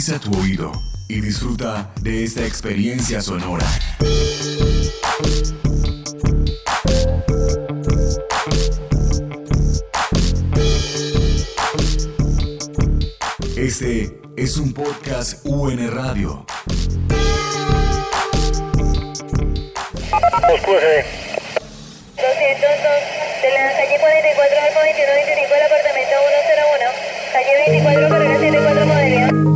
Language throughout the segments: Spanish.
Agudiza tu oído y disfruta de esta experiencia sonora. Este es un podcast UN Radio. de la calle 44 al 2125 del apartamento 101, calle 24 carrera 74 modelo.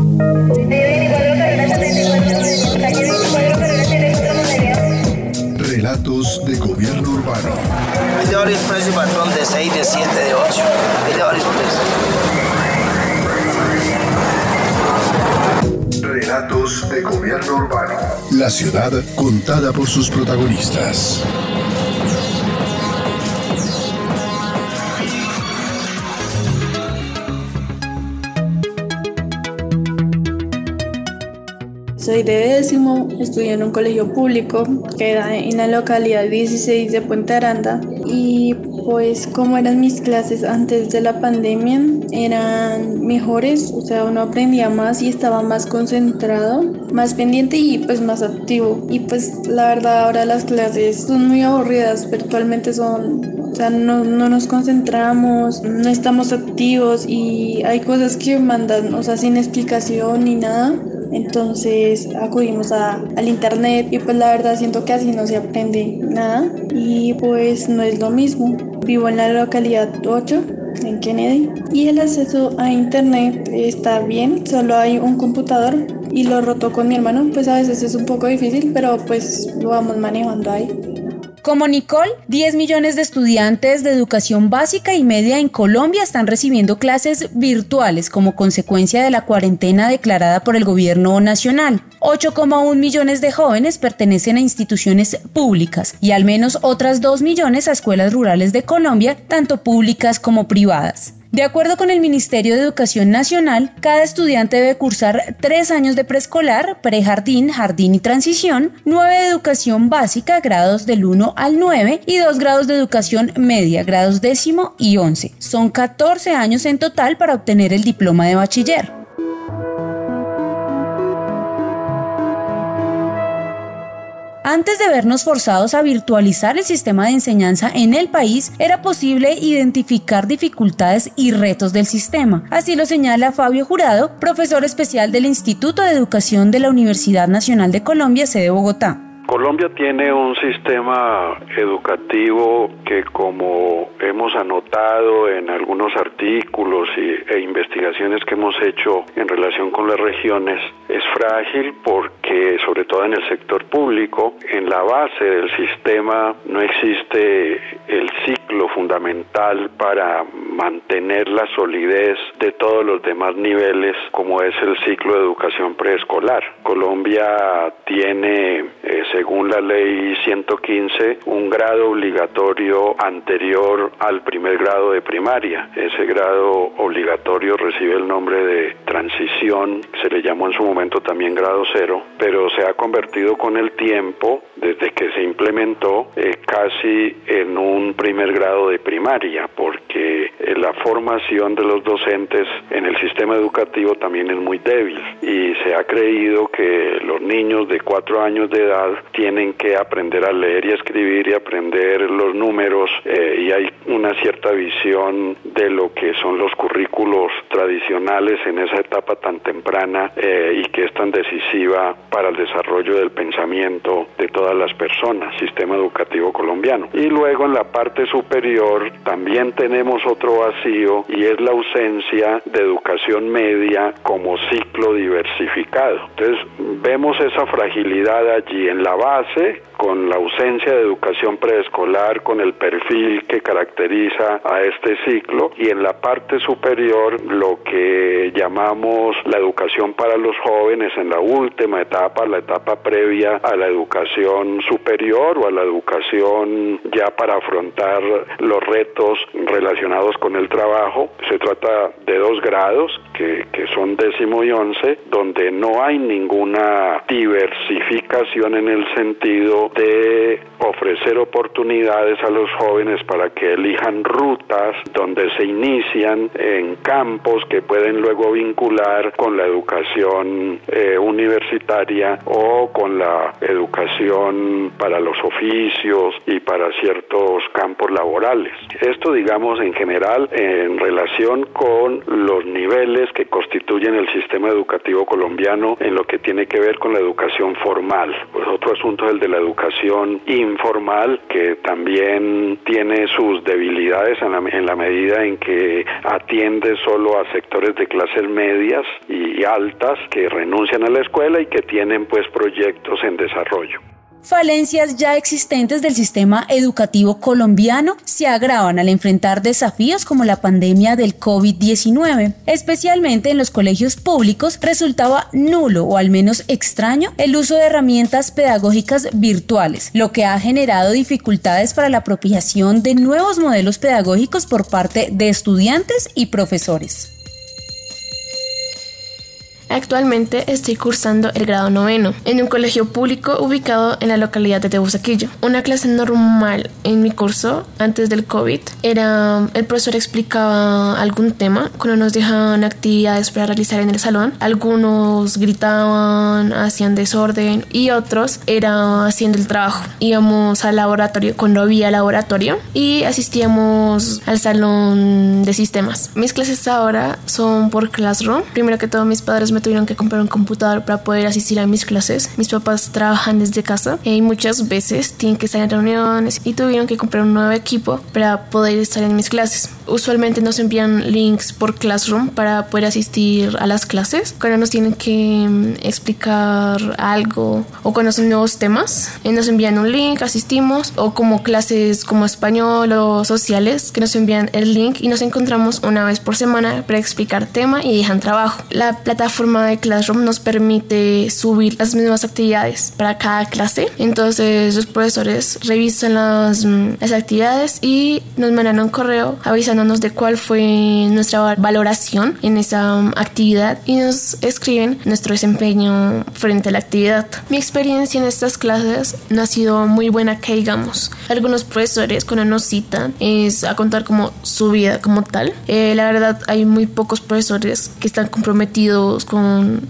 Relatos de gobierno urbano. Hay varios precios, patrón, de 6, de 7, de 8. Hay varios precios. Relatos de gobierno urbano. La ciudad contada por sus protagonistas. Soy de décimo, estudio en un colegio público que era en la localidad 16 de Puente Aranda y pues como eran mis clases antes de la pandemia eran mejores, o sea, uno aprendía más y estaba más concentrado, más pendiente y pues más activo. Y pues la verdad ahora las clases son muy aburridas, virtualmente son o sea, no, no, nos concentramos, no estamos activos y hay cosas que mandan, o sea, sin explicación ni nada. Entonces acudimos a, al internet y pues la verdad siento que así no se aprende nada y pues no es lo mismo. Vivo en la localidad 8 en Kennedy y el acceso a internet está bien, solo hay un computador y lo roto con mi hermano, pues a veces es un poco difícil, pero pues lo vamos manejando ahí. Como Nicole, 10 millones de estudiantes de educación básica y media en Colombia están recibiendo clases virtuales como consecuencia de la cuarentena declarada por el gobierno nacional. 8,1 millones de jóvenes pertenecen a instituciones públicas y al menos otras 2 millones a escuelas rurales de Colombia, tanto públicas como privadas. De acuerdo con el Ministerio de Educación Nacional, cada estudiante debe cursar tres años de preescolar, prejardín, jardín y transición, nueve de educación básica, grados del 1 al 9, y dos grados de educación media, grados décimo y 11. Son 14 años en total para obtener el diploma de bachiller. Antes de vernos forzados a virtualizar el sistema de enseñanza en el país, era posible identificar dificultades y retos del sistema. Así lo señala Fabio Jurado, profesor especial del Instituto de Educación de la Universidad Nacional de Colombia, sede Bogotá. Colombia tiene un sistema educativo que como hemos anotado en algunos artículos y, e investigaciones que hemos hecho en relación con las regiones, es frágil porque sobre todo en el sector público, en la base del sistema no existe el ciclo fundamental para mantener la solidez de todos los demás niveles como es el ciclo de educación preescolar. Colombia tiene eh, según la ley 115, un grado obligatorio anterior al primer grado de primaria. Ese grado obligatorio recibe el nombre de transición, se le llamó en su momento también grado cero, pero se ha convertido con el tiempo, desde que se implementó, eh, casi en un primer grado de primaria, porque eh, la formación de los docentes en el sistema educativo también es muy débil y se ha creído que los niños de cuatro años de edad tienen que aprender a leer y escribir y aprender los números eh, y hay una cierta visión de lo que son los currículos tradicionales en esa etapa tan temprana eh, y que es tan decisiva para el desarrollo del pensamiento de todas las personas, sistema educativo colombiano. Y luego en la parte superior también tenemos otro vacío y es la ausencia de educación media como ciclo diversificado. Entonces vemos esa fragilidad allí en la base con la ausencia de educación preescolar, con el perfil que caracteriza a este ciclo y en la parte superior lo que llamamos la educación para los jóvenes en la última etapa, la etapa previa a la educación superior o a la educación ya para afrontar los retos relacionados con el trabajo. Se trata de dos grados que, que son décimo y once, donde no hay ninguna diversificación en el sentido de ofrecer oportunidades a los jóvenes para que elijan rutas donde se inician en campos que pueden luego vincular con la educación eh, universitaria o con la educación para los oficios y para ciertos campos laborales. Esto, digamos, en general en relación con los niveles que constituyen el sistema educativo colombiano en lo que tiene que ver con la educación formal. Pues otro asunto es el de la educación informal, que también tiene sus debilidades la, en la medida en que atiende solo a sectores de clases medias y altas que renuncian a la escuela y que tienen pues proyectos en desarrollo falencias ya existentes del sistema educativo colombiano se agravan al enfrentar desafíos como la pandemia del COVID-19. Especialmente en los colegios públicos resultaba nulo o al menos extraño el uso de herramientas pedagógicas virtuales, lo que ha generado dificultades para la apropiación de nuevos modelos pedagógicos por parte de estudiantes y profesores. Actualmente estoy cursando el grado noveno en un colegio público ubicado en la localidad de Tebusaquillo. Una clase normal en mi curso antes del COVID era el profesor explicaba algún tema cuando nos dejaban actividades para realizar en el salón. Algunos gritaban, hacían desorden y otros era haciendo el trabajo. Íbamos al laboratorio cuando había laboratorio y asistíamos al salón de sistemas. Mis clases ahora son por Classroom. Primero que todo mis padres me tuvieron que comprar un computador para poder asistir a mis clases. Mis papás trabajan desde casa y muchas veces tienen que estar en reuniones y tuvieron que comprar un nuevo equipo para poder estar en mis clases. Usualmente nos envían links por Classroom para poder asistir a las clases. Cuando nos tienen que mm, explicar algo o cuando son nuevos temas, eh, nos envían un link, asistimos o como clases como español o sociales que nos envían el link y nos encontramos una vez por semana para explicar tema y dejan trabajo. La plataforma de Classroom nos permite subir las mismas actividades para cada clase. Entonces los profesores revisan las, mm, las actividades y nos mandan un correo avisándonos de cuál fue nuestra valoración en esa mm, actividad y nos escriben nuestro desempeño frente a la actividad. Mi experiencia en estas clases no ha sido muy buena que digamos. Algunos profesores cuando nos citan es a contar como su vida como tal. Eh, la verdad hay muy pocos profesores que están comprometidos con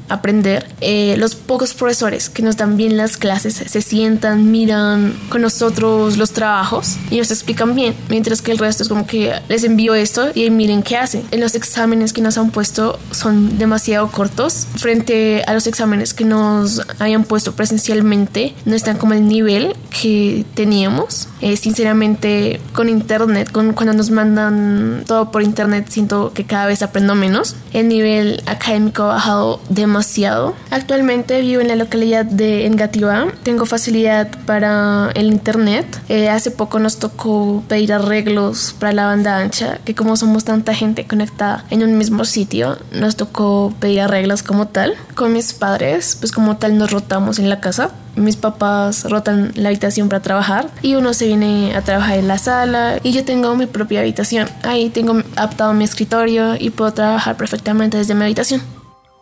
aprender. Eh, los pocos profesores que nos dan bien las clases se sientan, miran con nosotros los trabajos y nos explican bien, mientras que el resto es como que les envío esto y miren qué hacen. En los exámenes que nos han puesto son demasiado cortos frente a los exámenes que nos hayan puesto presencialmente, no están como el nivel que teníamos. Eh, sinceramente, con internet, con, cuando nos mandan todo por internet, siento que cada vez aprendo menos. El nivel académico ha bajado demasiado. Actualmente vivo en la localidad de Engativá. Tengo facilidad para el internet. Eh, hace poco nos tocó pedir arreglos para la banda ancha, que como somos tanta gente conectada en un mismo sitio, nos tocó pedir arreglos como tal. Con mis padres, pues como tal nos rotamos en la casa mis papás rotan la habitación para trabajar y uno se viene a trabajar en la sala y yo tengo mi propia habitación. Ahí tengo adaptado mi escritorio y puedo trabajar perfectamente desde mi habitación.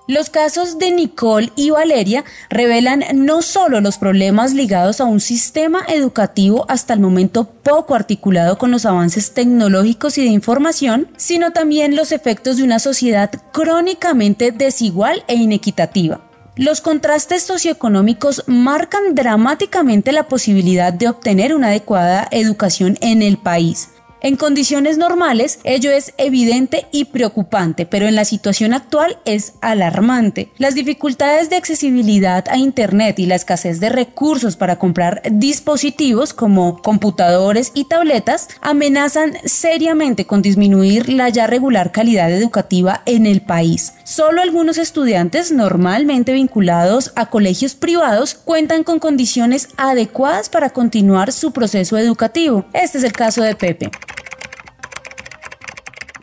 Los casos de Nicole y Valeria revelan no solo los problemas ligados a un sistema educativo hasta el momento poco articulado con los avances tecnológicos y de información, sino también los efectos de una sociedad crónicamente desigual e inequitativa. Los contrastes socioeconómicos marcan dramáticamente la posibilidad de obtener una adecuada educación en el país. En condiciones normales, ello es evidente y preocupante, pero en la situación actual es alarmante. Las dificultades de accesibilidad a Internet y la escasez de recursos para comprar dispositivos como computadores y tabletas amenazan seriamente con disminuir la ya regular calidad educativa en el país. Solo algunos estudiantes normalmente vinculados a colegios privados cuentan con condiciones adecuadas para continuar su proceso educativo. Este es el caso de Pepe.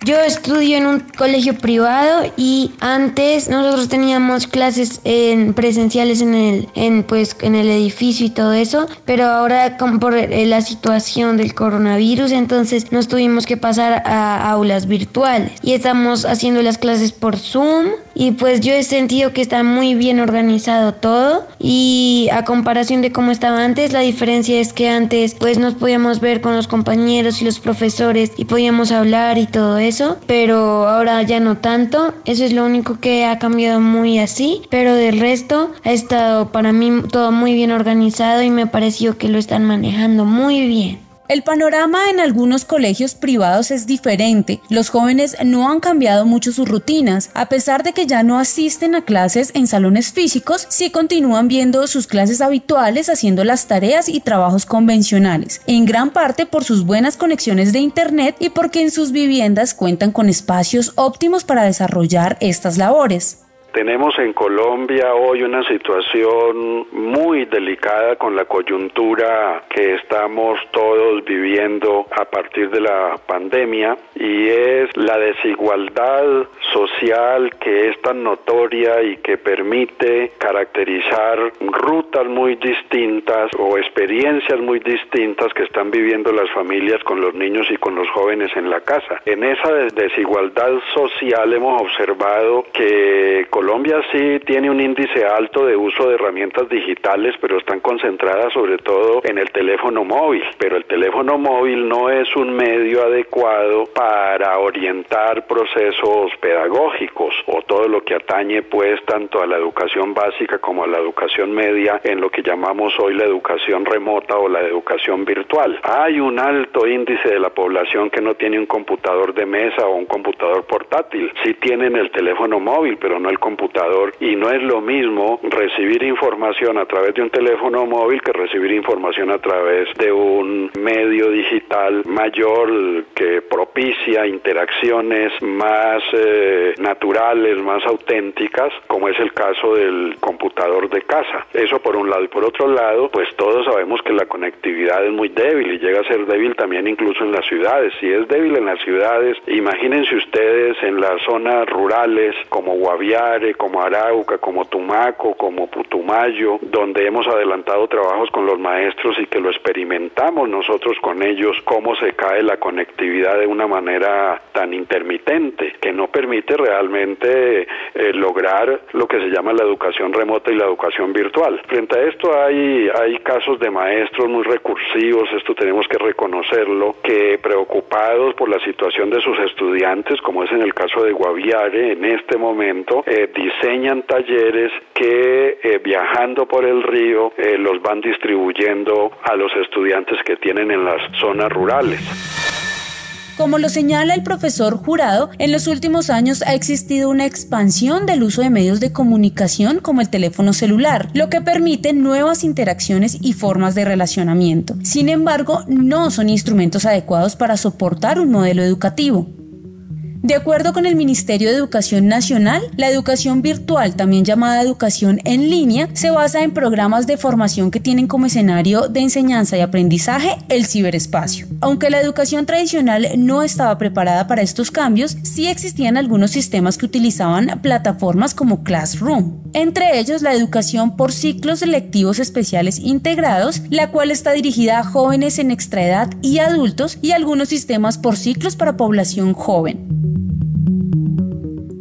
Yo estudio en un colegio privado y antes nosotros teníamos clases en presenciales en el en pues en el edificio y todo eso, pero ahora como por eh, la situación del coronavirus, entonces nos tuvimos que pasar a aulas virtuales y estamos haciendo las clases por Zoom y pues yo he sentido que está muy bien organizado todo y a comparación de cómo estaba antes, la diferencia es que antes pues nos podíamos ver con los compañeros y los profesores y podíamos hablar y todo eso eso, pero ahora ya no tanto. Eso es lo único que ha cambiado muy así, pero del resto ha estado para mí todo muy bien organizado y me pareció que lo están manejando muy bien. El panorama en algunos colegios privados es diferente. Los jóvenes no han cambiado mucho sus rutinas. A pesar de que ya no asisten a clases en salones físicos, sí continúan viendo sus clases habituales haciendo las tareas y trabajos convencionales, en gran parte por sus buenas conexiones de Internet y porque en sus viviendas cuentan con espacios óptimos para desarrollar estas labores. Tenemos en Colombia hoy una situación muy delicada con la coyuntura que estamos todos viviendo a partir de la pandemia y es la desigualdad social que es tan notoria y que permite caracterizar rutas muy distintas o experiencias muy distintas que están viviendo las familias con los niños y con los jóvenes en la casa. En esa desigualdad social hemos observado que Colombia sí tiene un índice alto de uso de herramientas digitales, pero están concentradas sobre todo en el teléfono móvil. Pero el teléfono móvil no es un medio adecuado para orientar procesos pedagógicos o todo lo que atañe pues tanto a la educación básica como a la educación media en lo que llamamos hoy la educación remota o la educación virtual. Hay un alto índice de la población que no tiene un computador de mesa o un computador portátil. Sí tienen el teléfono móvil, pero no el computador y no es lo mismo recibir información a través de un teléfono móvil que recibir información a través de un medio digital mayor que propicia interacciones más eh, naturales, más auténticas, como es el caso del computador de casa. Eso por un lado. Y por otro lado, pues todos sabemos que la conectividad es muy débil y llega a ser débil también incluso en las ciudades. Si es débil en las ciudades, imagínense ustedes en las zonas rurales como Guaviare, como Arauca, como Tumaco, como Putumayo, donde hemos adelantado trabajos con los maestros y que lo experimentamos nosotros con ellos, cómo se cae la conectividad de una manera tan intermitente que no permite realmente eh, lograr lo que se llama la educación remota y la educación virtual. Frente a esto hay, hay casos de maestros muy recursivos, esto tenemos que reconocerlo, que preocupados por la situación de sus estudiantes, como es en el caso de Guaviare en este momento, eh, diseñan talleres que eh, viajando por el río eh, los van distribuyendo a los estudiantes que tienen en las zonas rurales. Como lo señala el profesor Jurado, en los últimos años ha existido una expansión del uso de medios de comunicación como el teléfono celular, lo que permite nuevas interacciones y formas de relacionamiento. Sin embargo, no son instrumentos adecuados para soportar un modelo educativo. De acuerdo con el Ministerio de Educación Nacional, la educación virtual, también llamada educación en línea, se basa en programas de formación que tienen como escenario de enseñanza y aprendizaje el ciberespacio. Aunque la educación tradicional no estaba preparada para estos cambios, sí existían algunos sistemas que utilizaban plataformas como Classroom, entre ellos la educación por ciclos selectivos especiales integrados, la cual está dirigida a jóvenes en extraedad y adultos y algunos sistemas por ciclos para población joven.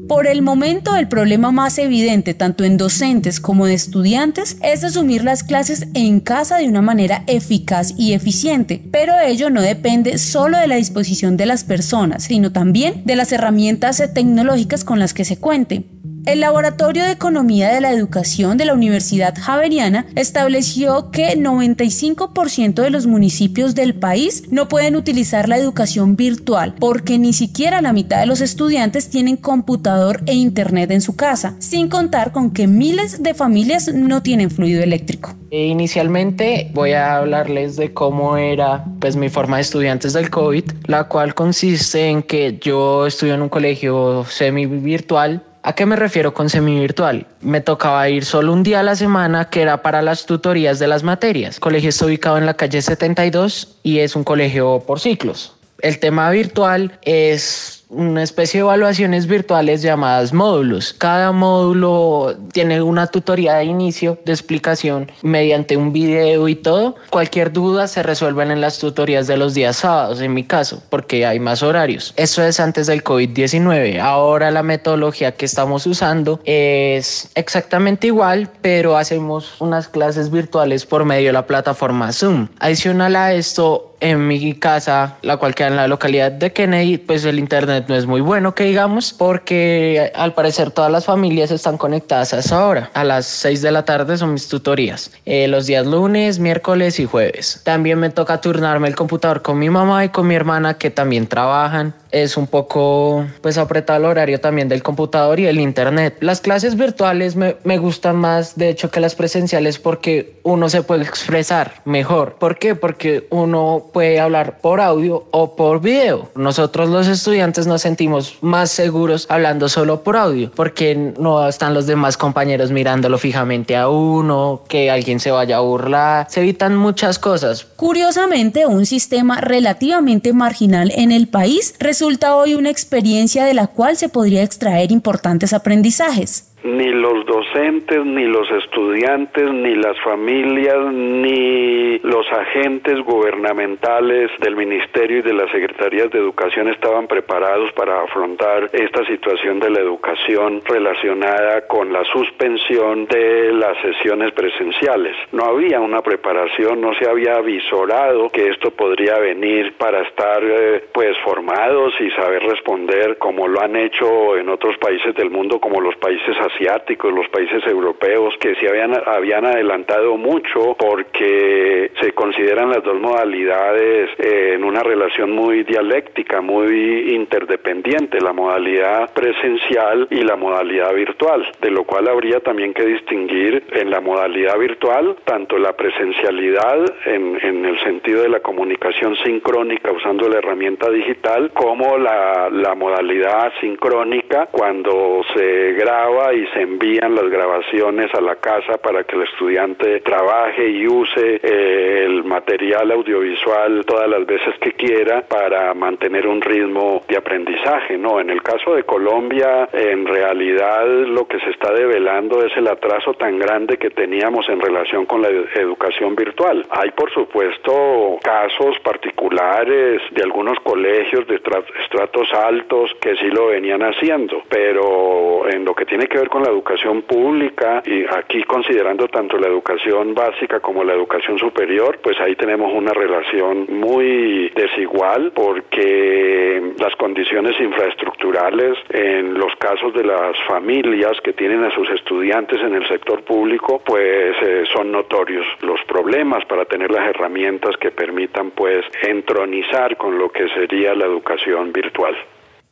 Por el momento, el problema más evidente, tanto en docentes como de estudiantes, es asumir las clases en casa de una manera eficaz y eficiente, pero ello no depende solo de la disposición de las personas, sino también de las herramientas tecnológicas con las que se cuente. El Laboratorio de Economía de la Educación de la Universidad Javeriana estableció que 95% de los municipios del país no pueden utilizar la educación virtual porque ni siquiera la mitad de los estudiantes tienen computador e internet en su casa, sin contar con que miles de familias no tienen fluido eléctrico. E inicialmente voy a hablarles de cómo era pues mi forma de estudiantes del COVID, la cual consiste en que yo estudio en un colegio semi virtual ¿A qué me refiero con semi-virtual? Me tocaba ir solo un día a la semana que era para las tutorías de las materias. El colegio está ubicado en la calle 72 y es un colegio por ciclos. El tema virtual es una especie de evaluaciones virtuales llamadas módulos. Cada módulo tiene una tutoría de inicio, de explicación mediante un video y todo. Cualquier duda se resuelven en las tutorías de los días sábados, en mi caso, porque hay más horarios. Eso es antes del COVID-19. Ahora la metodología que estamos usando es exactamente igual, pero hacemos unas clases virtuales por medio de la plataforma Zoom. Adicional a esto, en mi casa, la cual queda en la localidad de Kennedy, pues el internet no es muy bueno, que digamos, porque al parecer todas las familias están conectadas a esa hora. A las 6 de la tarde son mis tutorías, eh, los días lunes, miércoles y jueves. También me toca turnarme el computador con mi mamá y con mi hermana que también trabajan es un poco pues apretado el horario también del computador y el internet. Las clases virtuales me, me, gustan más de hecho que las presenciales porque uno se puede expresar mejor. ¿Por qué? Porque uno puede hablar por audio o por video. Nosotros los estudiantes nos sentimos más seguros hablando solo por audio porque no están los demás compañeros mirándolo fijamente a uno, que alguien se vaya a burlar. Se evitan muchas cosas. Curiosamente, un sistema relativamente marginal en el país resulta hoy una experiencia de la cual se podría extraer importantes aprendizajes ni los docentes, ni los estudiantes, ni las familias, ni los agentes gubernamentales del Ministerio y de las Secretarías de Educación estaban preparados para afrontar esta situación de la educación relacionada con la suspensión de las sesiones presenciales. No había una preparación, no se había avisorado que esto podría venir para estar eh, pues formados y saber responder como lo han hecho en otros países del mundo como los países asiáticos, los países europeos, que se habían, habían adelantado mucho porque se consideran las dos modalidades eh, en una relación muy dialéctica, muy interdependiente, la modalidad presencial y la modalidad virtual, de lo cual habría también que distinguir en la modalidad virtual tanto la presencialidad en, en el sentido de la comunicación sincrónica usando la herramienta digital como la, la modalidad sincrónica cuando se graba y se envían las grabaciones a la casa para que el estudiante trabaje y use eh, el material audiovisual todas las veces que quiera para mantener un ritmo de aprendizaje. No, en el caso de Colombia, en realidad lo que se está develando es el atraso tan grande que teníamos en relación con la educación virtual. Hay, por supuesto, casos particulares de algunos colegios de estratos altos que sí lo venían haciendo, pero en lo que tiene que ver con la educación pública y aquí considerando tanto la educación básica como la educación superior, pues ahí tenemos una relación muy desigual porque las condiciones infraestructurales en los casos de las familias que tienen a sus estudiantes en el sector público, pues eh, son notorios los problemas para tener las herramientas que permitan pues entronizar con lo que sería la educación virtual.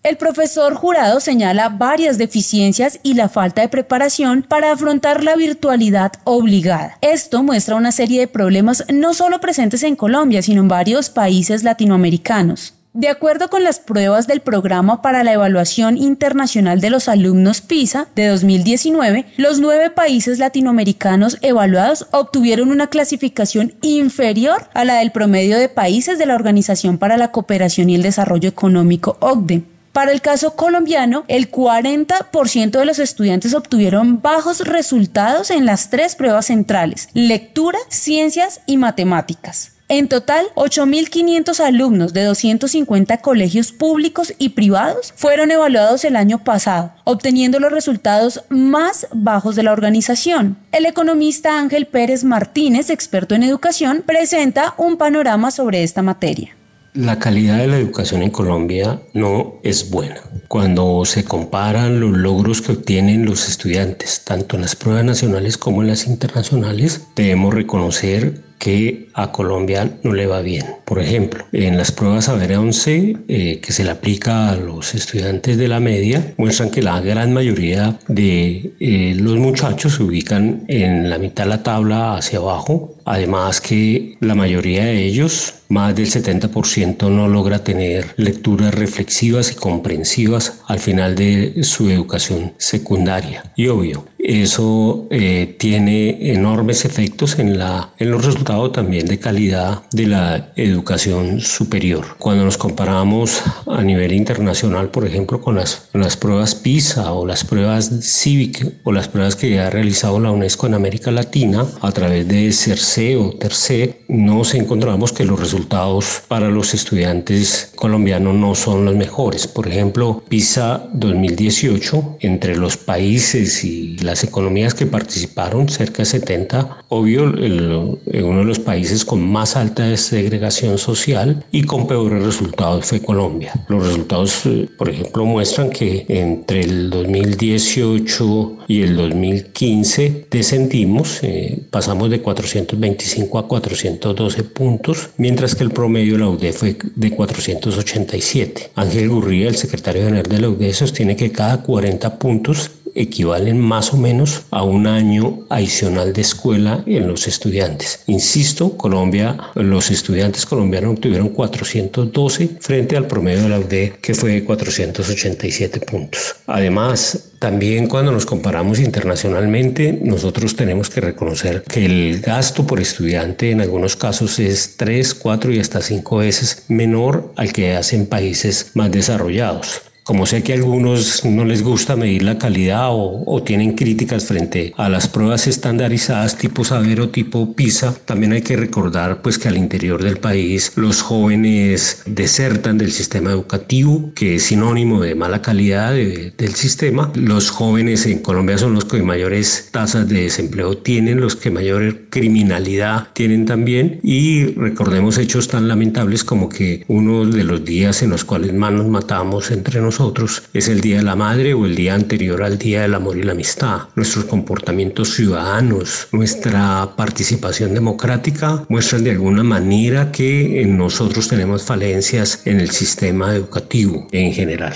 El profesor jurado señala varias deficiencias y la falta de preparación para afrontar la virtualidad obligada. Esto muestra una serie de problemas no solo presentes en Colombia, sino en varios países latinoamericanos. De acuerdo con las pruebas del Programa para la Evaluación Internacional de los Alumnos PISA de 2019, los nueve países latinoamericanos evaluados obtuvieron una clasificación inferior a la del promedio de países de la Organización para la Cooperación y el Desarrollo Económico OCDE. Para el caso colombiano, el 40% de los estudiantes obtuvieron bajos resultados en las tres pruebas centrales, lectura, ciencias y matemáticas. En total, 8.500 alumnos de 250 colegios públicos y privados fueron evaluados el año pasado, obteniendo los resultados más bajos de la organización. El economista Ángel Pérez Martínez, experto en educación, presenta un panorama sobre esta materia. La calidad de la educación en Colombia no es buena. Cuando se comparan los logros que obtienen los estudiantes, tanto en las pruebas nacionales como en las internacionales, debemos reconocer que a Colombia no le va bien. Por ejemplo, en las pruebas Saber 11 eh, que se le aplica a los estudiantes de la media, muestran que la gran mayoría de eh, los muchachos se ubican en la mitad de la tabla hacia abajo. Además que la mayoría de ellos, más del 70%, no logra tener lecturas reflexivas y comprensivas al final de su educación secundaria. Y obvio, eso eh, tiene enormes efectos en, la, en los resultados también de calidad de la educación superior. Cuando nos comparamos a nivel internacional, por ejemplo, con las, pruebas PISA o las pruebas CIVIC o las pruebas que ha realizado la UNESCO en América Latina a través de CERCE o TERCE, nos encontramos que los resultados para los estudiantes colombianos no son los mejores. Por ejemplo, PISA 2018, entre los países y las economías que participaron, cerca de 70, obvio, uno de los países con más alta segregación social y con peores resultados fue Colombia. Los resultados, eh, por ejemplo, muestran que entre el 2018 y el 2015 descendimos, eh, pasamos de 425 a 412 puntos, mientras que el promedio de la UDE fue de 487. Ángel Gurría, el secretario general de la UDE, sostiene que cada 40 puntos equivalen más o menos a un año adicional de escuela en los estudiantes. Insisto, Colombia, los estudiantes colombianos obtuvieron 412 frente al promedio de la UD que fue de 487 puntos. Además, también cuando nos comparamos internacionalmente, nosotros tenemos que reconocer que el gasto por estudiante en algunos casos es 3, 4 y hasta 5 veces menor al que hacen países más desarrollados. Como sé que a algunos no les gusta medir la calidad o, tienen críticas frente a las pruebas estandarizadas tipo Saber o tipo PISA, también hay que recordar pues que al interior del país los jóvenes desertan del sistema educativo, que es sinónimo de mala calidad del sistema. Los jóvenes en Colombia son los que mayores tasas de desempleo tienen, los que mayor criminalidad tienen también y recordemos hechos tan lamentables como que uno de los días en los cuales más nos matamos entre nosotros nosotros es el Día de la Madre o el día anterior al Día del Amor y la Amistad. Nuestros comportamientos ciudadanos, nuestra participación democrática muestran de alguna manera que nosotros tenemos falencias en el sistema educativo en general.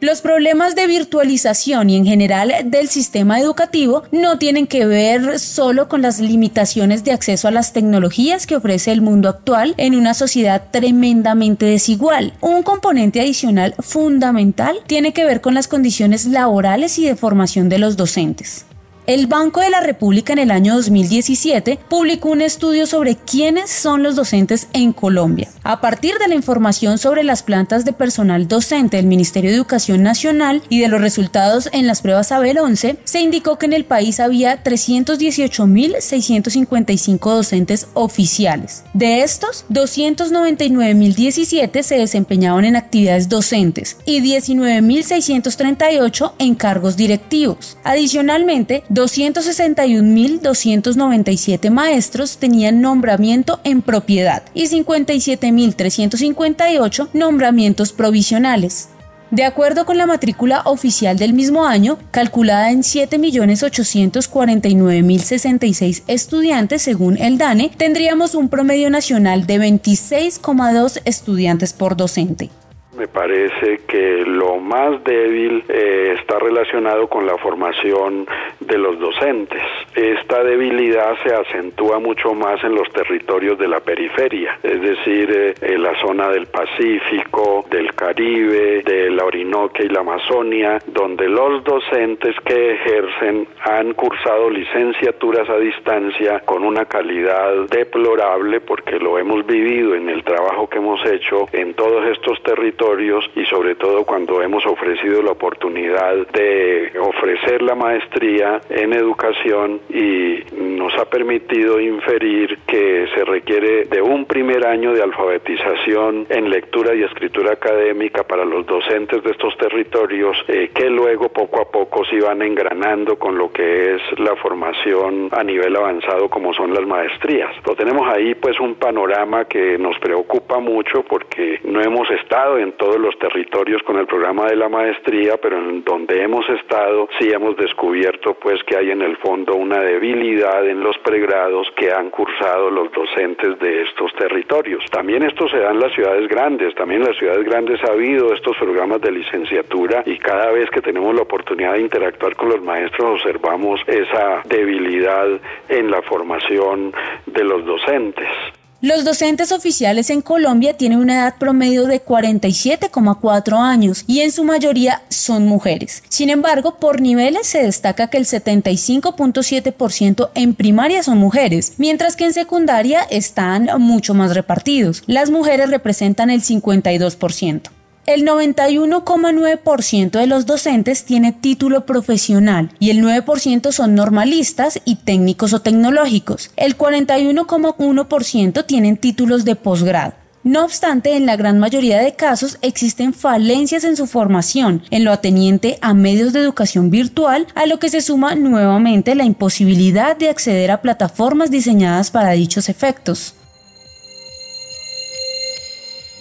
Los problemas de virtualización y en general del sistema educativo no tienen que ver solo con las limitaciones de acceso a las tecnologías que ofrece el mundo actual en una sociedad tremendamente desigual. Un componente adicional fundamental tiene que ver con las condiciones laborales y de formación de los docentes. El Banco de la República en el año 2017 publicó un estudio sobre quiénes son los docentes en Colombia. A partir de la información sobre las plantas de personal docente del Ministerio de Educación Nacional y de los resultados en las pruebas ABEL 11, se indicó que en el país había 318.655 docentes oficiales. De estos, 299.017 se desempeñaban en actividades docentes y 19.638 en cargos directivos. Adicionalmente, 261.297 maestros tenían nombramiento en propiedad y 57.358 nombramientos provisionales. De acuerdo con la matrícula oficial del mismo año, calculada en 7.849.066 estudiantes según el DANE, tendríamos un promedio nacional de 26,2 estudiantes por docente. Me parece que lo más débil eh, está relacionado con la formación de los docentes. Esta debilidad se acentúa mucho más en los territorios de la periferia, es decir, eh, en la zona del Pacífico, del Caribe, de la Orinoquia y la Amazonia, donde los docentes que ejercen han cursado licenciaturas a distancia con una calidad deplorable porque lo hemos vivido en el trabajo que hemos hecho en todos estos territorios y sobre todo cuando hemos ofrecido la oportunidad de ofrecer la maestría en educación y nos ha permitido inferir que se requiere de un primer año de alfabetización en lectura y escritura académica para los docentes de estos territorios eh, que luego poco a poco se van engranando con lo que es la formación a nivel avanzado como son las maestrías. Lo tenemos ahí pues un panorama que nos preocupa mucho porque no hemos estado en todos los territorios con el programa de la maestría, pero en donde hemos estado sí hemos descubierto pues que hay en el fondo una debilidad en los pregrados que han cursado los docentes de estos territorios. También esto se da en las ciudades grandes, también en las ciudades grandes ha habido estos programas de licenciatura y cada vez que tenemos la oportunidad de interactuar con los maestros observamos esa debilidad en la formación de los docentes. Los docentes oficiales en Colombia tienen una edad promedio de 47,4 años y en su mayoría son mujeres. Sin embargo, por niveles se destaca que el 75.7% en primaria son mujeres, mientras que en secundaria están mucho más repartidos. Las mujeres representan el 52%. El 91,9% de los docentes tiene título profesional y el 9% son normalistas y técnicos o tecnológicos. El 41,1% tienen títulos de posgrado. No obstante, en la gran mayoría de casos existen falencias en su formación, en lo ateniente a medios de educación virtual, a lo que se suma nuevamente la imposibilidad de acceder a plataformas diseñadas para dichos efectos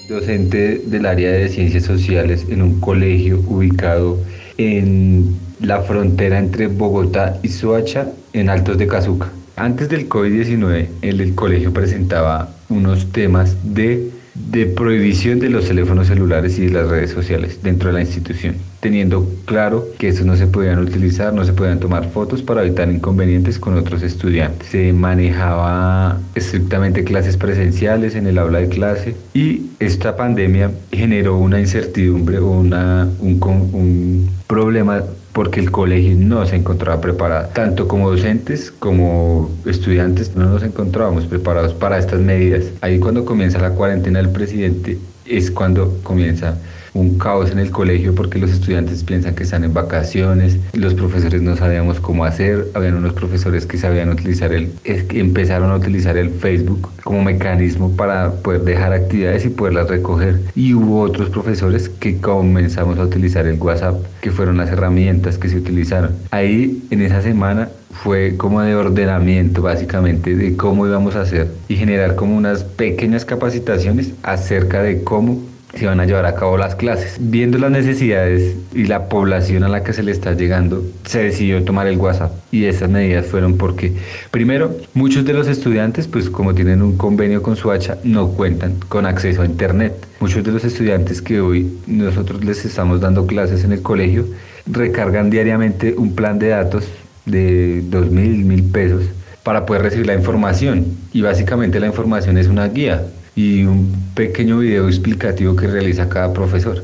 docente del área de ciencias sociales en un colegio ubicado en la frontera entre Bogotá y Soacha, en Altos de Cazuca. Antes del COVID-19, el colegio presentaba unos temas de de prohibición de los teléfonos celulares y de las redes sociales dentro de la institución, teniendo claro que estos no se podían utilizar, no se podían tomar fotos para evitar inconvenientes con otros estudiantes. Se manejaba estrictamente clases presenciales en el aula de clase y esta pandemia generó una incertidumbre o una, un, un problema porque el colegio no se encontraba preparado. Tanto como docentes como estudiantes no nos encontrábamos preparados para estas medidas. Ahí cuando comienza la cuarentena del presidente es cuando comienza un caos en el colegio porque los estudiantes piensan que están en vacaciones, los profesores no sabíamos cómo hacer, habían unos profesores que sabían utilizar el, empezaron a utilizar el Facebook como mecanismo para poder dejar actividades y poderlas recoger y hubo otros profesores que comenzamos a utilizar el WhatsApp, que fueron las herramientas que se utilizaron. Ahí en esa semana fue como de ordenamiento básicamente de cómo íbamos a hacer y generar como unas pequeñas capacitaciones acerca de cómo se van a llevar a cabo las clases. Viendo las necesidades y la población a la que se le está llegando, se decidió tomar el WhatsApp. Y esas medidas fueron porque, primero, muchos de los estudiantes, pues como tienen un convenio con Suacha, no cuentan con acceso a Internet. Muchos de los estudiantes que hoy nosotros les estamos dando clases en el colegio, recargan diariamente un plan de datos de dos mil, mil pesos para poder recibir la información. Y básicamente la información es una guía y un pequeño video explicativo que realiza cada profesor.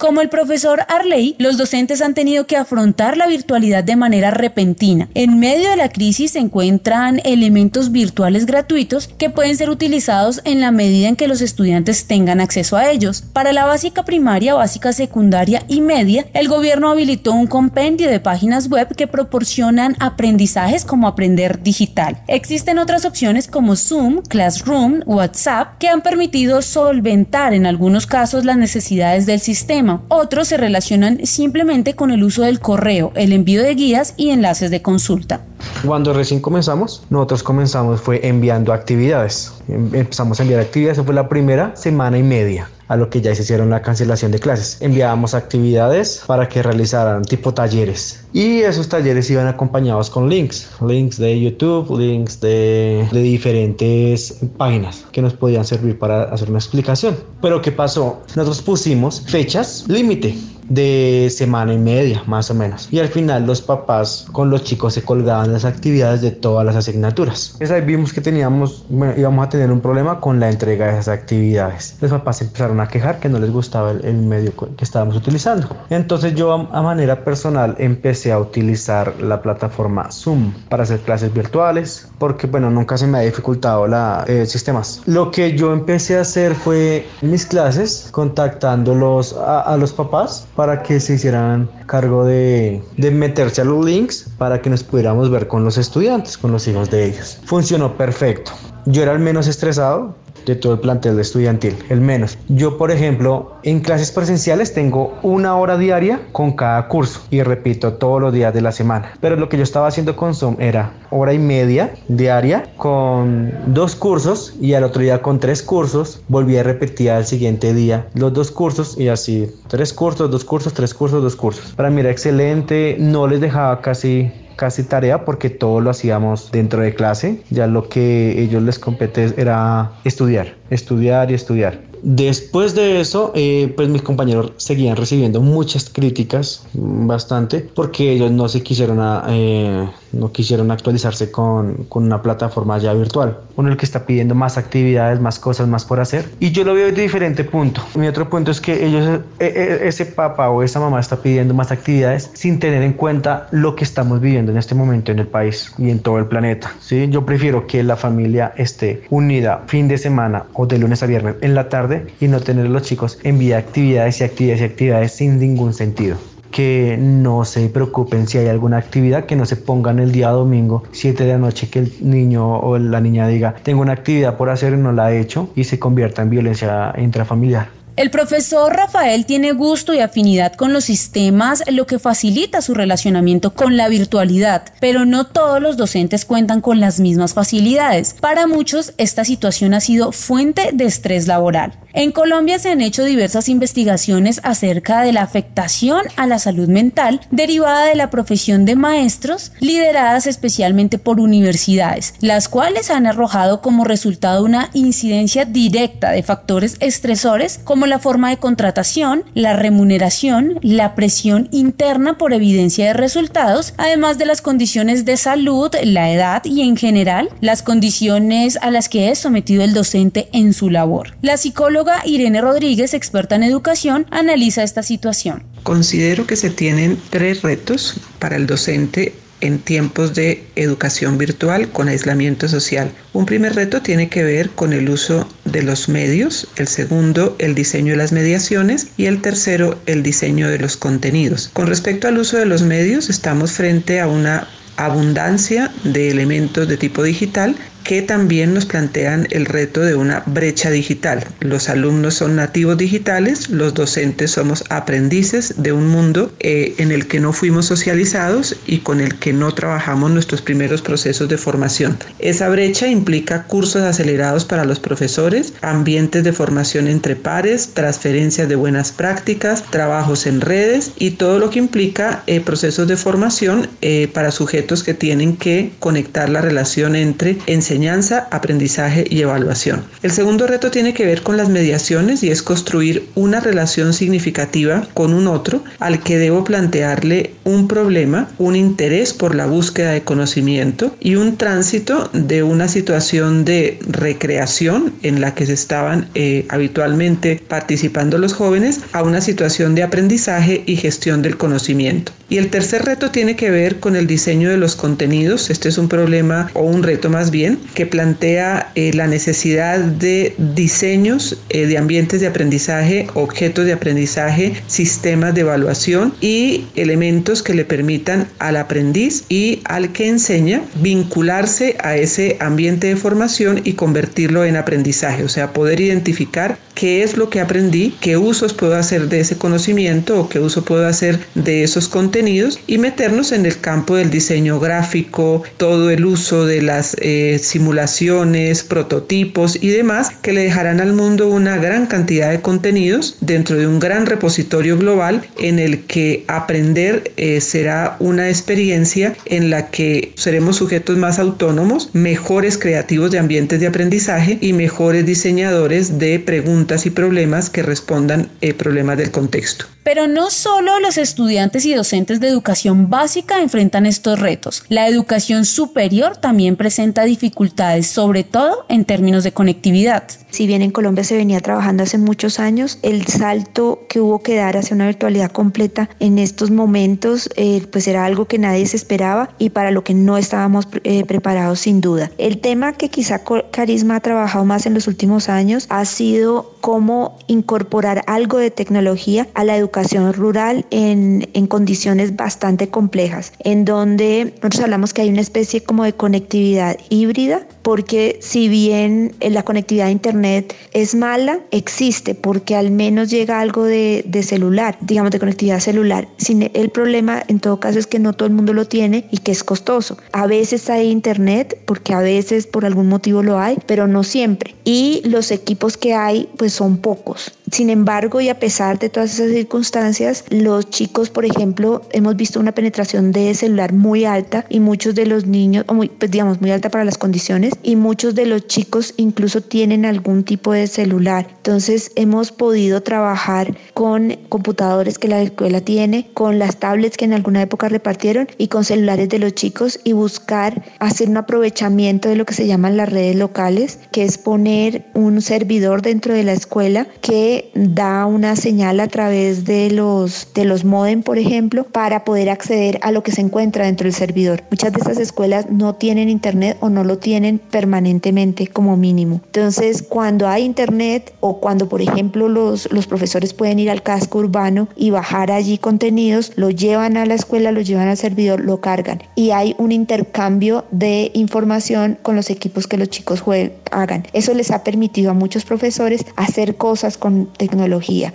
Como el profesor Arley, los docentes han tenido que afrontar la virtualidad de manera repentina. En medio de la crisis se encuentran elementos virtuales gratuitos que pueden ser utilizados en la medida en que los estudiantes tengan acceso a ellos. Para la básica primaria, básica secundaria y media, el gobierno habilitó un compendio de páginas web que proporcionan aprendizajes como aprender digital. Existen otras opciones como Zoom, Classroom, WhatsApp, que han permitido solventar en algunos casos las necesidades del sistema otros se relacionan simplemente con el uso del correo, el envío de guías y enlaces de consulta. Cuando recién comenzamos, nosotros comenzamos fue enviando actividades. Em, empezamos a enviar actividades, fue la primera semana y media a lo que ya se hicieron la cancelación de clases. Enviábamos actividades para que realizaran tipo talleres y esos talleres iban acompañados con links, links de YouTube, links de, de diferentes páginas que nos podían servir para hacer una explicación. Pero ¿qué pasó? Nosotros pusimos fechas límite de semana y media, más o menos. Y al final los papás con los chicos se colgaban las actividades de todas las asignaturas. Entonces ahí vimos que teníamos, bueno, íbamos a tener un problema con la entrega de esas actividades. Los papás empezaron a quejar que no les gustaba el, medio que estábamos utilizando. Entonces yo a, manera personal empecé a utilizar la plataforma Zoom para hacer clases virtuales, porque bueno, nunca se me ha dificultado la eh, sistemas. Lo que yo empecé a hacer fue mis clases contactándolos a, a los papás para que se hicieran cargo de, de meterse a los links para que nos pudiéramos ver con los estudiantes, con los hijos de ellos. Funcionó perfecto. Yo era el menos estresado de todo el plantel estudiantil, el menos. Yo, por ejemplo, en clases presenciales tengo una hora diaria con cada curso y repito todos los días de la semana. Pero lo que yo estaba haciendo con Zoom era hora y media diaria con dos cursos y al otro día con tres cursos. Volví a repetir al siguiente día los dos cursos y así tres cursos, dos cursos, tres cursos, dos cursos. Para mí era excelente, no les dejaba casi casi tarea porque todo lo hacíamos dentro de clase, ya lo que ellos les compete era estudiar. estudiar y estudiar. Después de eso, eh, pues mis compañeros seguían recibiendo muchas críticas, mm, bastante, porque ellos no se quisieron, eh, no quisieron actualizarse con, con, una plataforma ya virtual. Uno el que está pidiendo más actividades, más cosas, más por hacer. Y yo lo veo de diferente punto. Mi otro punto es que ellos, eh, ese papá o esa mamá está pidiendo más actividades sin tener en cuenta lo que estamos viviendo en este momento en el país y en todo el planeta. ¿sí? Yo prefiero que la familia esté unida fin de semana o de lunes a viernes en la tarde y no tener los chicos en vía actividades y actividades y actividades sin ningún sentido que no se preocupen si hay alguna actividad, que no se pongan el día domingo, 7 de la noche, que el niño o la niña diga, tengo una actividad por hacer y no la he hecho, y se convierta en violencia intrafamiliar. El profesor Rafael tiene gusto y afinidad con los sistemas, lo que facilita su relacionamiento con la virtualidad, pero no todos los docentes cuentan con las mismas facilidades. Para muchos, esta situación ha sido fuente de estrés laboral. En Colombia se han hecho diversas investigaciones acerca de la afectación a la salud mental derivada de la profesión de maestros, lideradas especialmente por universidades, las cuales han arrojado como resultado una incidencia directa de factores estresores como la forma de contratación, la remuneración, la presión interna por evidencia de resultados, además de las condiciones de salud, la edad y en general las condiciones a las que es sometido el docente en su labor. La psicóloga Irene Rodríguez, experta en educación, analiza esta situación. Considero que se tienen tres retos para el docente en tiempos de educación virtual con aislamiento social. Un primer reto tiene que ver con el uso de los medios, el segundo el diseño de las mediaciones y el tercero el diseño de los contenidos. Con respecto al uso de los medios, estamos frente a una abundancia de elementos de tipo digital que también nos plantean el reto de una brecha digital. Los alumnos son nativos digitales, los docentes somos aprendices de un mundo eh, en el que no fuimos socializados y con el que no trabajamos nuestros primeros procesos de formación. Esa brecha implica cursos acelerados para los profesores, ambientes de formación entre pares, transferencias de buenas prácticas, trabajos en redes y todo lo que implica eh, procesos de formación eh, para sujetos que tienen que conectar la relación entre enseñanza enseñanza, aprendizaje y evaluación. El segundo reto tiene que ver con las mediaciones y es construir una relación significativa con un otro al que debo plantearle un problema, un interés por la búsqueda de conocimiento y un tránsito de una situación de recreación en la que se estaban eh, habitualmente participando los jóvenes a una situación de aprendizaje y gestión del conocimiento. Y el tercer reto tiene que ver con el diseño de los contenidos. Este es un problema o un reto más bien que plantea eh, la necesidad de diseños eh, de ambientes de aprendizaje, objetos de aprendizaje, sistemas de evaluación y elementos que le permitan al aprendiz y al que enseña vincularse a ese ambiente de formación y convertirlo en aprendizaje, o sea, poder identificar qué es lo que aprendí, qué usos puedo hacer de ese conocimiento o qué uso puedo hacer de esos contenidos y meternos en el campo del diseño gráfico, todo el uso de las eh, simulaciones, prototipos y demás que le dejarán al mundo una gran cantidad de contenidos dentro de un gran repositorio global en el que aprender eh, será una experiencia en la que seremos sujetos más autónomos, mejores creativos de ambientes de aprendizaje y mejores diseñadores de preguntas y problemas que respondan eh, problemas del contexto. Pero no solo los estudiantes y docentes de educación básica enfrentan estos retos. La educación superior también presenta dificultades, sobre todo en términos de conectividad. Si bien en Colombia se venía trabajando hace muchos años, el salto que hubo que dar hacia una virtualidad completa en estos momentos, eh, pues era algo que nadie se esperaba y para lo que no estábamos eh, preparados sin duda. El tema que quizá Carisma ha trabajado más en los últimos años ha sido cómo incorporar algo de tecnología a la educación rural en, en condiciones bastante complejas, en donde nosotros hablamos que hay una especie como de conectividad híbrida, porque si bien la conectividad a Internet es mala, existe porque al menos llega algo de, celular, digamos de conectividad celular. Sin el problema en todo caso es que no todo el mundo lo tiene y que es costoso. A veces hay Internet porque a veces por algún motivo lo hay, pero no siempre. Y los equipos que hay pues son pocos. Sin embargo, y a pesar de todas esas circunstancias, los chicos, por ejemplo, hemos visto una penetración de celular muy alta y muchos de los niños, o muy, pues digamos, muy alta para las condiciones, y muchos de los chicos incluso tienen algún tipo de celular. Entonces hemos podido trabajar con computadores que la escuela tiene, con las tablets que en alguna época repartieron y con celulares de los chicos y buscar hacer un aprovechamiento de lo que se llaman las redes locales, que es poner un servidor dentro de la escuela que da una señal a través de los, de los modem, por ejemplo, para poder acceder a lo que se encuentra dentro del servidor. Muchas de esas escuelas no tienen internet o no lo tienen permanentemente como mínimo. Entonces, cuando hay internet o cuando, por ejemplo, los, los profesores pueden ir al casco urbano y bajar allí contenidos, lo llevan a la escuela, lo llevan al servidor, lo cargan. Y hay un intercambio de información con los equipos que los chicos jueguen, hagan. Eso les ha permitido a muchos profesores hacer cosas con tecnología.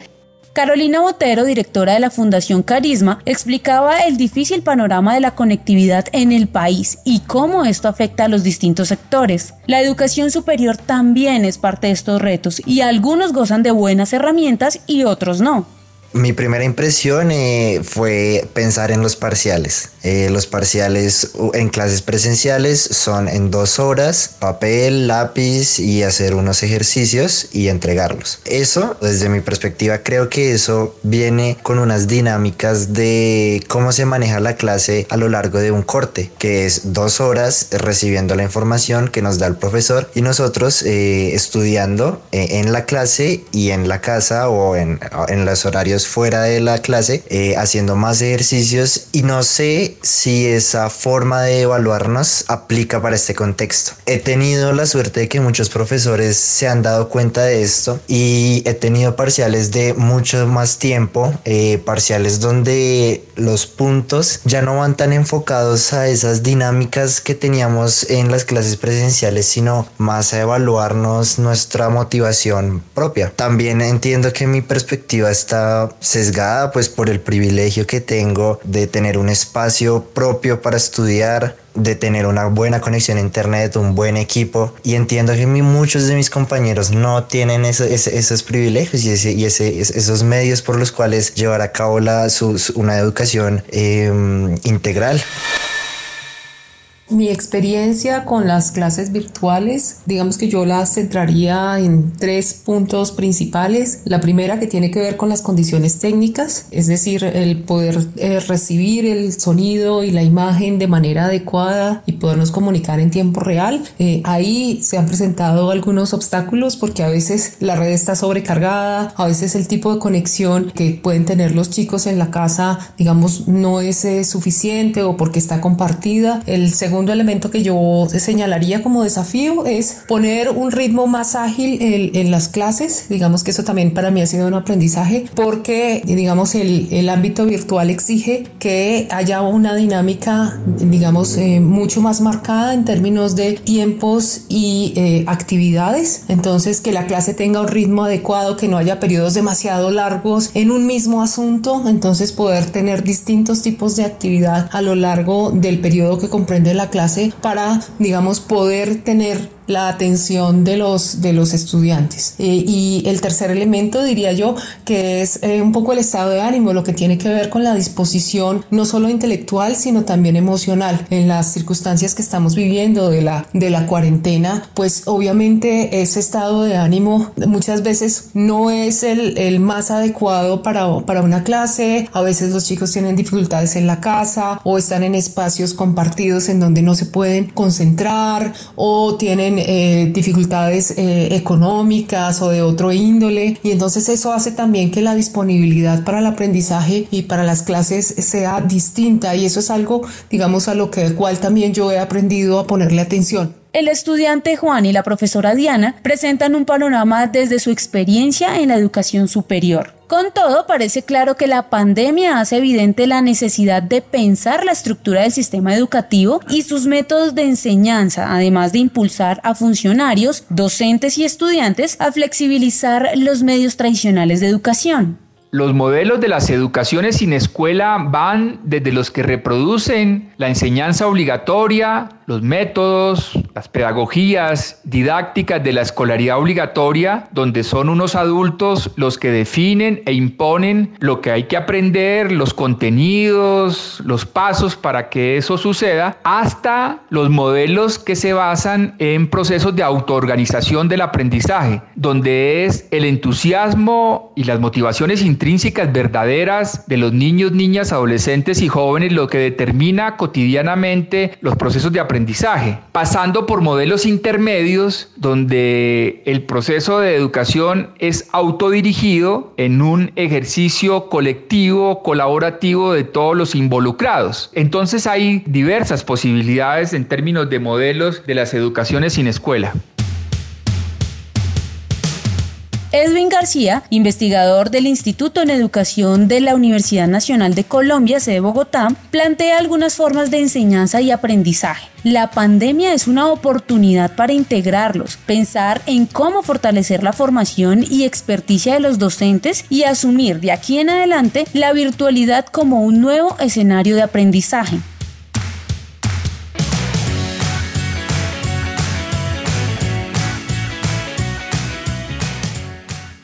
Carolina Botero, directora de la Fundación Carisma, explicaba el difícil panorama de la conectividad en el país y cómo esto afecta a los distintos sectores. La educación superior también es parte de estos retos y algunos gozan de buenas herramientas y otros no. Mi primera impresión eh, fue pensar en los parciales. Eh, los parciales en clases presenciales son en dos horas, papel, lápiz y hacer unos ejercicios y entregarlos. Eso, desde mi perspectiva, creo que eso viene con unas dinámicas de cómo se maneja la clase a lo largo de un corte, que es dos horas recibiendo la información que nos da el profesor y nosotros eh, estudiando en la clase y en la casa o en, en los horarios fuera de la clase eh, haciendo más ejercicios y no sé si esa forma de evaluarnos aplica para este contexto. He tenido la suerte de que muchos profesores se han dado cuenta de esto y he tenido parciales de mucho más tiempo, eh, parciales donde los puntos ya no van tan enfocados a esas dinámicas que teníamos en las clases presenciales, sino más a evaluarnos nuestra motivación propia. También entiendo que mi perspectiva está sesgada pues por el privilegio que tengo de tener un espacio propio para estudiar, de tener una buena conexión a internet, un buen equipo y entiendo que muchos de mis compañeros no tienen esos privilegios y, esos medios por los cuales llevar a cabo la, una educación em, integral. Mi experiencia con las clases virtuales, digamos que yo las centraría en tres puntos principales. La primera que tiene que ver con las condiciones técnicas, es decir, el poder eh, recibir el sonido y la imagen de manera adecuada y podernos comunicar en tiempo real. Eh, ahí se han presentado algunos obstáculos porque a veces la red está sobrecargada, a veces el tipo de conexión que pueden tener los chicos en la casa, digamos, no es eh, suficiente o porque está compartida. El segundo elemento que yo señalaría como desafío es poner un ritmo más ágil en, las clases. Digamos que eso también para mí ha sido un aprendizaje porque, digamos, el, el ámbito virtual exige que haya una dinámica, digamos, eh, mucho más marcada en términos de tiempos y eh, actividades. Entonces, que la clase tenga un ritmo adecuado, que no haya periodos demasiado largos en un mismo asunto. Entonces, poder tener distintos tipos de actividad a lo largo del periodo que comprende la clase para, digamos, poder tener la atención de los, de los estudiantes. Eh, y el tercer elemento diría yo que es eh, un poco el estado de ánimo, lo que tiene que ver con la disposición no solo intelectual, sino también emocional. En las circunstancias que estamos viviendo de la, de la cuarentena, pues obviamente ese estado de ánimo muchas veces no es el, el más adecuado para, para una clase. A veces los chicos tienen dificultades en la casa o están en espacios compartidos en donde no se pueden concentrar o tienen eh, dificultades eh, económicas o de otro índole y entonces eso hace también que la disponibilidad para el aprendizaje y para las clases sea distinta y eso es algo digamos a lo que cual también yo he aprendido a ponerle atención. El estudiante Juan y la profesora Diana presentan un panorama desde su experiencia en la educación superior. Con todo, parece claro que la pandemia hace evidente la necesidad de pensar la estructura del sistema educativo y sus métodos de enseñanza, además de impulsar a funcionarios, docentes y estudiantes a flexibilizar los medios tradicionales de educación. Los modelos de las educaciones sin escuela van desde los que reproducen la enseñanza obligatoria, los métodos, las pedagogías didácticas de la escolaridad obligatoria, donde son unos adultos los que definen e imponen lo que hay que aprender, los contenidos, los pasos para que eso suceda, hasta los modelos que se basan en procesos de autoorganización del aprendizaje, donde es el entusiasmo y las motivaciones intrínsecas verdaderas de los niños, niñas, adolescentes y jóvenes lo que determina cotidianamente los procesos de aprendizaje, pasando por modelos intermedios donde el proceso de educación es autodirigido en un ejercicio colectivo, colaborativo de todos los involucrados. Entonces hay diversas posibilidades en términos de modelos de las educaciones sin escuela. Edwin García, investigador del Instituto en Educación de la Universidad Nacional de Colombia, sede Bogotá, plantea algunas formas de enseñanza y aprendizaje. La pandemia es una oportunidad para integrarlos, pensar en cómo fortalecer la formación y experticia de los docentes y asumir de aquí en adelante la virtualidad como un nuevo escenario de aprendizaje.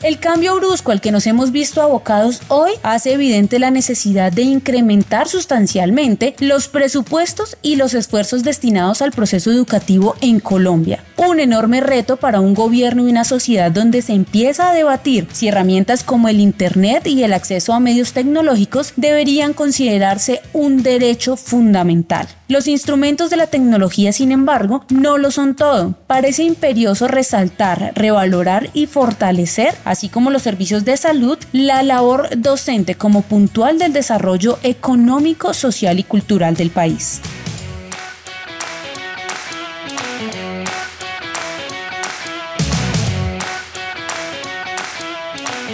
El cambio brusco al que nos hemos visto abocados hoy hace evidente la necesidad de incrementar sustancialmente los presupuestos y los esfuerzos destinados al proceso educativo en Colombia. Un enorme reto para un gobierno y una sociedad donde se empieza a debatir si herramientas como el Internet y el acceso a medios tecnológicos deberían considerarse un derecho fundamental. Los instrumentos de la tecnología, sin embargo, no lo son todo. Parece imperioso resaltar, revalorar y fortalecer, así como los servicios de salud, la labor docente como puntual del desarrollo económico, social y cultural del país.